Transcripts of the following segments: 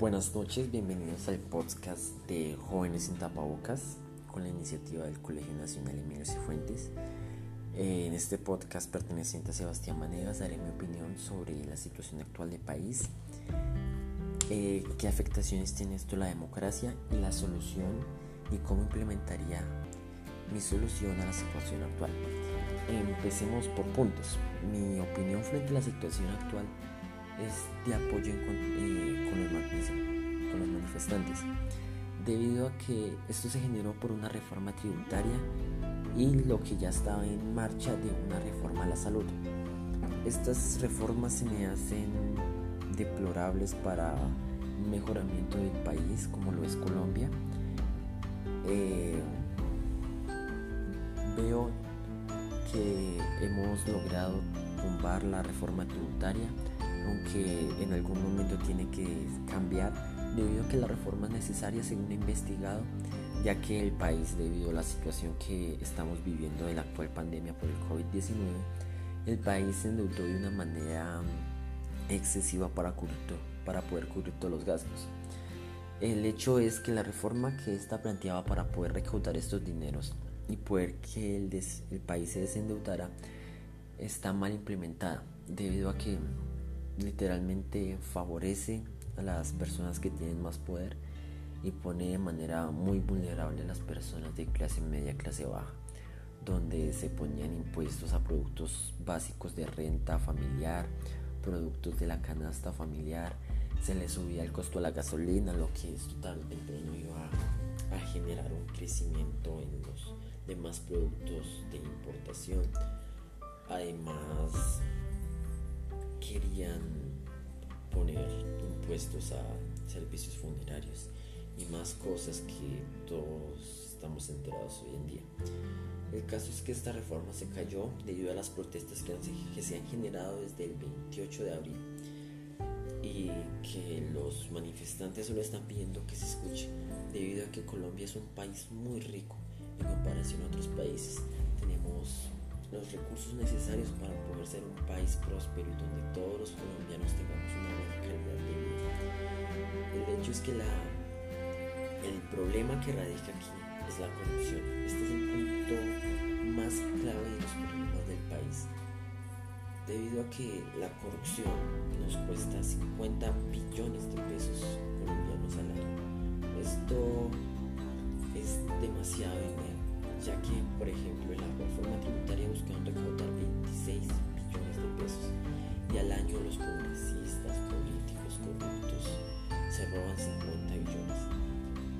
Buenas noches, bienvenidos al podcast de Jóvenes sin Tapabocas con la iniciativa del Colegio Nacional Emilio Cifuentes. En este podcast perteneciente a Sebastián Manegas daré mi opinión sobre la situación actual del país, eh, qué afectaciones tiene esto la democracia y la solución y cómo implementaría mi solución a la situación actual. Empecemos por puntos. Mi opinión frente a la situación actual es de apoyo eh, con, los, manifestantes, debido a que esto se generó por una reforma tributaria y lo que ya estaba en marcha de una reforma a la salud. Estas reformas se me hacen deplorables para un mejoramiento del país como lo es Colombia. Eh, veo que hemos logrado tumbar la reforma tributaria aunque en algún momento tiene que cambiar debido a que la reforma es necesaria según he investigado, ya que el país debido a la situación que estamos viviendo de la actual pandemia por el COVID-19, el país se endeudó de una manera excesiva para, para poder cubrir todos los gastos. El hecho es que la reforma que esta planteaba para poder recaudar estos dineros y poder que el, el país se desendeudara está mal implementada debido a que literalmente favorece a las personas que tienen más poder y pone de manera muy vulnerable a las personas de clase media, clase baja, donde se ponían impuestos a productos básicos de renta familiar, productos de la canasta familiar, se le subía el costo a la gasolina, lo que es totalmente no iba a, a generar un crecimiento en los demás productos de importación. Además, querían poner impuestos a servicios funerarios y más cosas que todos estamos enterados hoy en día. El caso es que esta reforma se cayó debido a las protestas que, se han generado desde el 28 de abril y que los manifestantes solo están pidiendo que se escuche debido a que Colombia es un país muy rico en comparación a otros países. Recursos necesarios para poder ser un país próspero y donde todos los colombianos tengamos una buena calidad de vida. El hecho es que la, el problema que radica aquí es la corrupción. Este es el punto más clave de los problemas del país. Debido a que la corrupción nos cuesta 50 billones de pesos colombianos al año. Esto es demasiado ya que, por ejemplo, en la reforma tributaria buscaban recaudar 26 billones de pesos y al año los congresistas, políticos corruptos se roban 50 billones.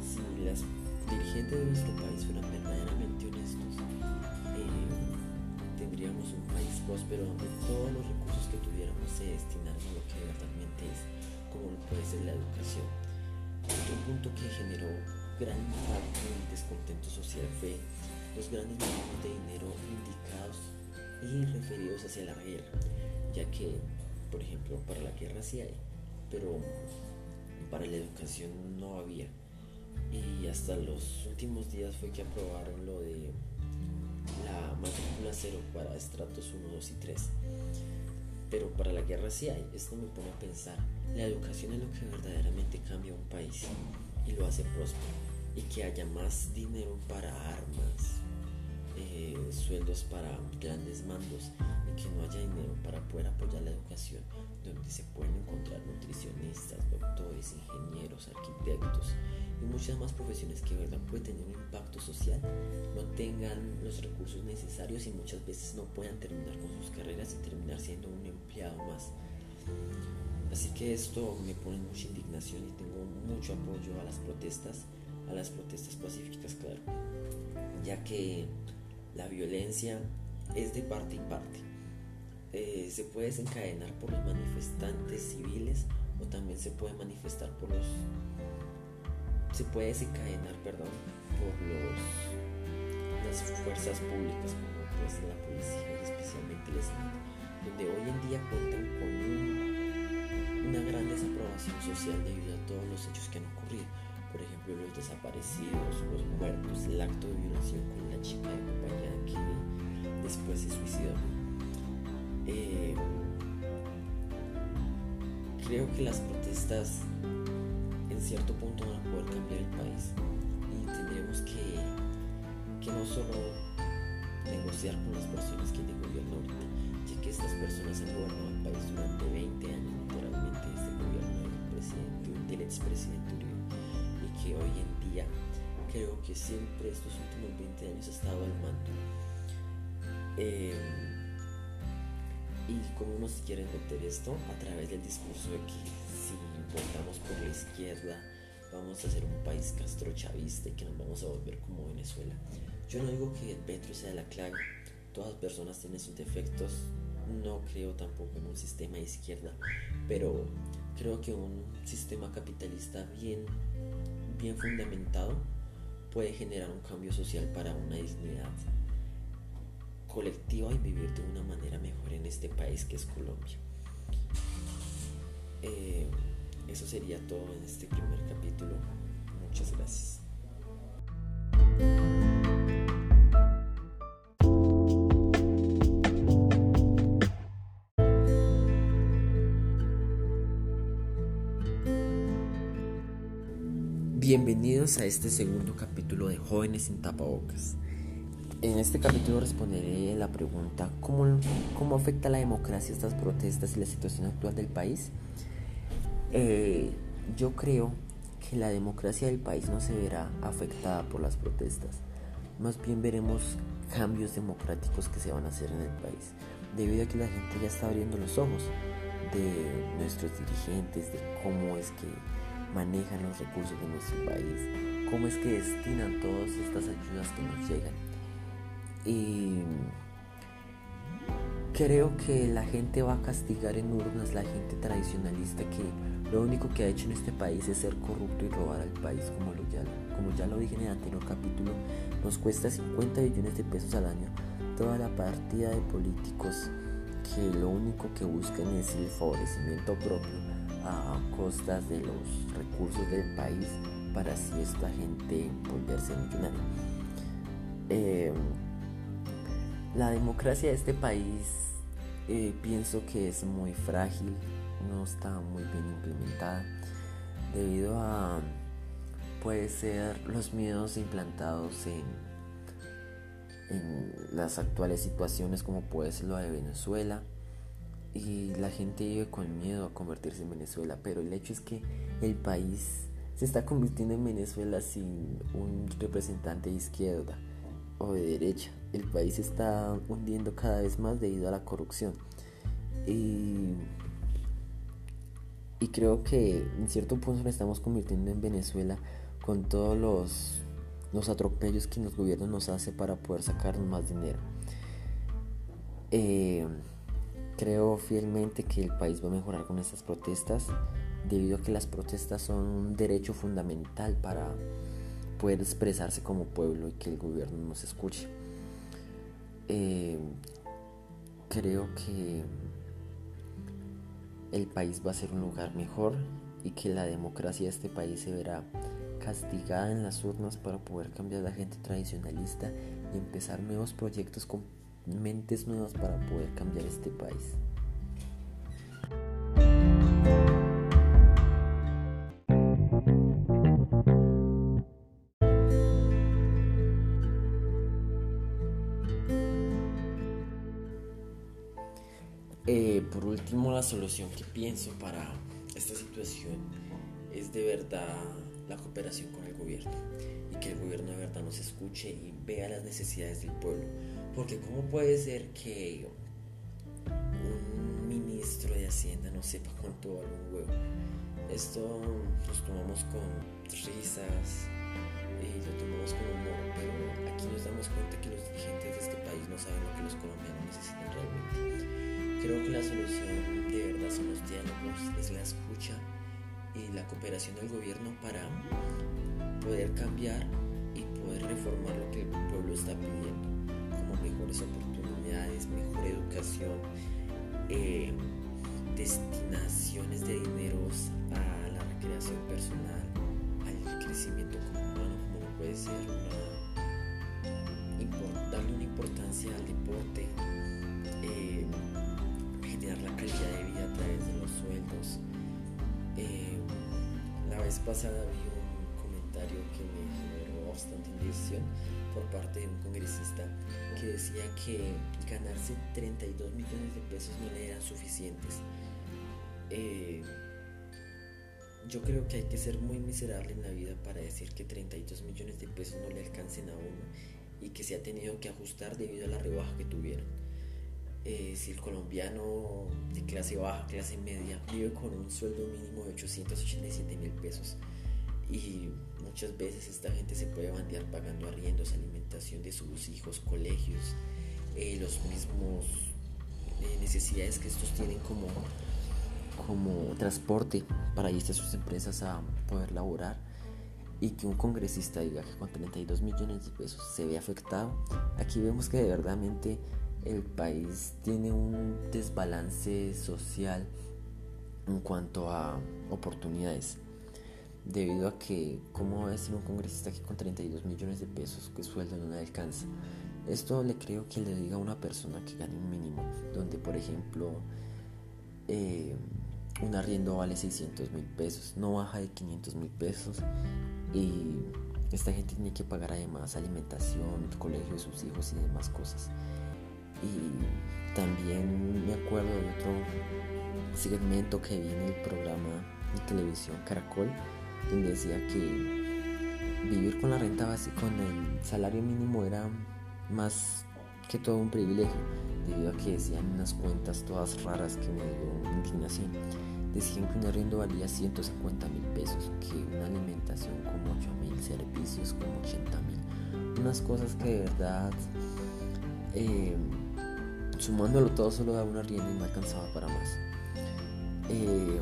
Si las dirigentes de nuestro país fueran verdaderamente honestos, eh, tendríamos un país próspero donde todos los recursos que tuviéramos se destinaran a lo que verdaderamente es, como lo puede ser la educación. Otro punto que generó gran impacto en el descontento social fue los grandes montos de dinero indicados y referidos hacia la guerra, ya que, por ejemplo, para la guerra sí hay, pero para la educación no había. Y hasta los últimos días fue que aprobaron lo de la matrícula cero para estratos 1, 2 y 3. Pero para la guerra sí hay. Esto me pone a pensar, la educación es lo que verdaderamente cambia un país y lo hace próspero y que haya más dinero para armas, eh, sueldos para grandes mandos y que no haya dinero para poder apoyar la educación, donde se pueden encontrar nutricionistas, doctores, ingenieros, arquitectos y muchas más profesiones que verdad pueden tener un impacto social, no tengan los recursos necesarios y muchas veces no puedan terminar con sus carreras y terminar siendo un empleado más. Así que esto me pone mucha indignación y tengo mucho apoyo a las protestas a las protestas pacíficas, claro, ya que la violencia es de parte y parte. Eh, se puede desencadenar por los manifestantes civiles o también se puede manifestar por los se puede desencadenar perdón por los las fuerzas públicas como pues la policía y especialmente el Estado donde hoy en día cuentan con una gran desaprobación social debido a todos los hechos que han ocurrido por ejemplo los desaparecidos, los muertos, el acto de violación con la chica de compañía que después se suicidó. Eh, creo que las protestas en cierto punto van a poder cambiar el país y tendremos que, que no solo negociar con las personas que de gobierno ahorita, ya que estas personas han gobernado el país durante 20 años expresidente Uribe y que hoy en día creo que siempre estos últimos 20 años ha estado al mando. Eh, y cómo nos quieren meter esto a través del discurso de que si votamos por la izquierda vamos a ser un país castrochavista y que nos vamos a volver como Venezuela. Yo no digo que Petro sea la clave, todas las personas tienen sus defectos, no creo tampoco en un sistema de izquierda, pero creo que un sistema capitalista bien, bien fundamentado puede generar un cambio social para una dignidad colectiva y vivir de una manera mejor en este país que es Colombia. Eh, eso sería todo en este primer capítulo. Muchas gracias. Bienvenidos a este segundo capítulo de Jóvenes sin tapabocas. En este capítulo responderé la pregunta ¿cómo, cómo afecta la democracia estas protestas y la situación actual del país? Eh, yo creo que la democracia del país no se verá afectada por las protestas. Más bien veremos cambios democráticos que se van a hacer en el país, debido a que la gente ya está abriendo los ojos de nuestros dirigentes, de cómo es que manejan los recursos de nuestro país, cómo es que destinan todas estas ayudas que nos llegan. Y creo que la gente va a castigar en urnas la gente tradicionalista que lo único que ha hecho en este país es ser corrupto y robar al país, como, lo ya, como ya lo dije en el anterior capítulo, nos cuesta 50 billones de pesos al año toda la partida de políticos que lo único que buscan es el favorecimiento propio a costas de los recursos del país para así esta gente volverse millonaria. Eh, la democracia de este país eh, pienso que es muy frágil, no está muy bien implementada debido a puede ser los miedos implantados en, en las actuales situaciones como puede ser lo de Venezuela y la gente vive con miedo a convertirse en Venezuela, pero el hecho es que el país se está convirtiendo en Venezuela sin un representante de izquierda o de derecha. El país se está hundiendo cada vez más debido a la corrupción. Y, y creo que en cierto punto nos estamos convirtiendo en Venezuela con todos los, los atropellos que los gobiernos nos hace para poder sacarnos más dinero. Eh, Creo fielmente que el país va a mejorar con estas protestas debido a que las protestas son un derecho fundamental para poder expresarse como pueblo y que el gobierno nos escuche. Eh, creo que el país va a ser un lugar mejor y que la democracia de este país se verá castigada en las urnas para poder cambiar la gente tradicionalista y empezar nuevos proyectos con mentes nuevas para poder cambiar este país. Eh, por último, la solución que pienso para esta situación es de verdad la cooperación con el gobierno y que el gobierno de verdad nos escuche y vea las necesidades del pueblo porque ¿cómo puede ser que un ministro de Hacienda no sepa cuánto vale un huevo? Esto nos tomamos con risas y lo tomamos con humor, pero aquí nos damos cuenta que los dirigentes de este país no saben lo que los colombianos necesitan realmente. Creo que la solución de verdad son los diálogos, es la escucha y la cooperación del gobierno para poder cambiar y poder reformar lo que el pueblo está pidiendo mejores oportunidades, mejor educación, eh, destinaciones de dineros a la recreación personal, al crecimiento como humano, como puede ser darle una importancia al deporte, eh, generar la calidad de vida a través de los sueldos, eh, la vez vez pasada vi un comentario que me generó bastante indignación por parte de un congresista que decía que ganarse 32 millones de pesos no le eran suficientes. Eh, yo creo que hay que ser muy miserable en la vida para decir que 32 millones de pesos no le alcancen a uno y que se ha tenido que ajustar debido a la rebaja que tuvieron. Eh, si el colombiano de clase baja, clase media, vive con un sueldo mínimo de 887 mil pesos y muchas veces esta gente se puede bandear pagando arriendos, alimentación de sus hijos, colegios, eh, los mismos eh, necesidades que estos tienen como como transporte para irse a sus empresas a poder laborar y que un congresista diga que con 32 millones de pesos se ve afectado, aquí vemos que de verdadmente el país tiene un desbalance social en cuanto a oportunidades. Debido a que, ¿cómo va a ser un congresista que con 32 millones de pesos que sueldo no le alcanza? Esto le creo que le diga a una persona que gane un mínimo, donde por ejemplo eh, un arriendo vale 600 mil pesos, no baja de 500 mil pesos y esta gente tiene que pagar además alimentación, colegio de sus hijos y demás cosas. Y también me acuerdo de otro segmento que vi el programa de televisión Caracol, donde decía que vivir con la renta básica, con el salario mínimo era más que todo un privilegio, debido a que decían unas cuentas todas raras que me dio indignación decían que un arriendo valía 150 mil pesos, que una alimentación como 8 mil, servicios como 80 mil. Unas cosas que de verdad, eh, sumándolo todo, solo daba un arriendo y no alcanzaba para más. Eh,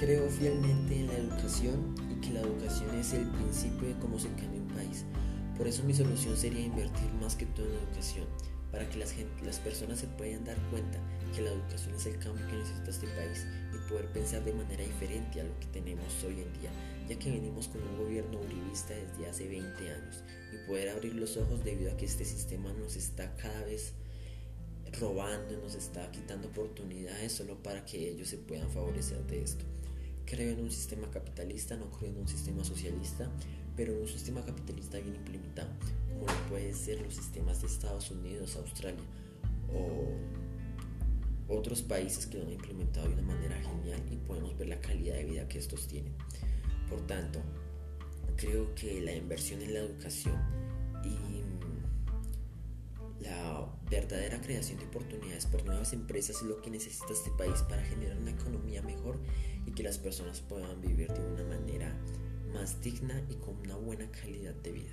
creo fielmente en la educación y que la educación es el principio de cómo se cambia un país. Por eso mi solución sería invertir más que todo en educación para que las, las personas se puedan dar cuenta que la educación es el cambio que necesita este país y poder pensar de manera diferente a lo que tenemos hoy en día, ya que venimos con un gobierno uribista desde hace 20 años y poder abrir los ojos debido a que este sistema nos está cada vez robando, nos está quitando oportunidades solo para que ellos se puedan favorecer de esto. Creo en un sistema capitalista, no creo en un sistema socialista, pero en un sistema capitalista bien implementado, como lo pueden ser los sistemas de Estados Unidos, Australia o otros países que lo han implementado de una manera genial y podemos ver la calidad de vida que estos tienen. Por tanto, creo que la inversión en la educación y la verdadera creación de oportunidades por nuevas empresas es lo que necesita este país para generar una economía mejor y que las personas puedan vivir de una manera más digna y con una buena calidad de vida.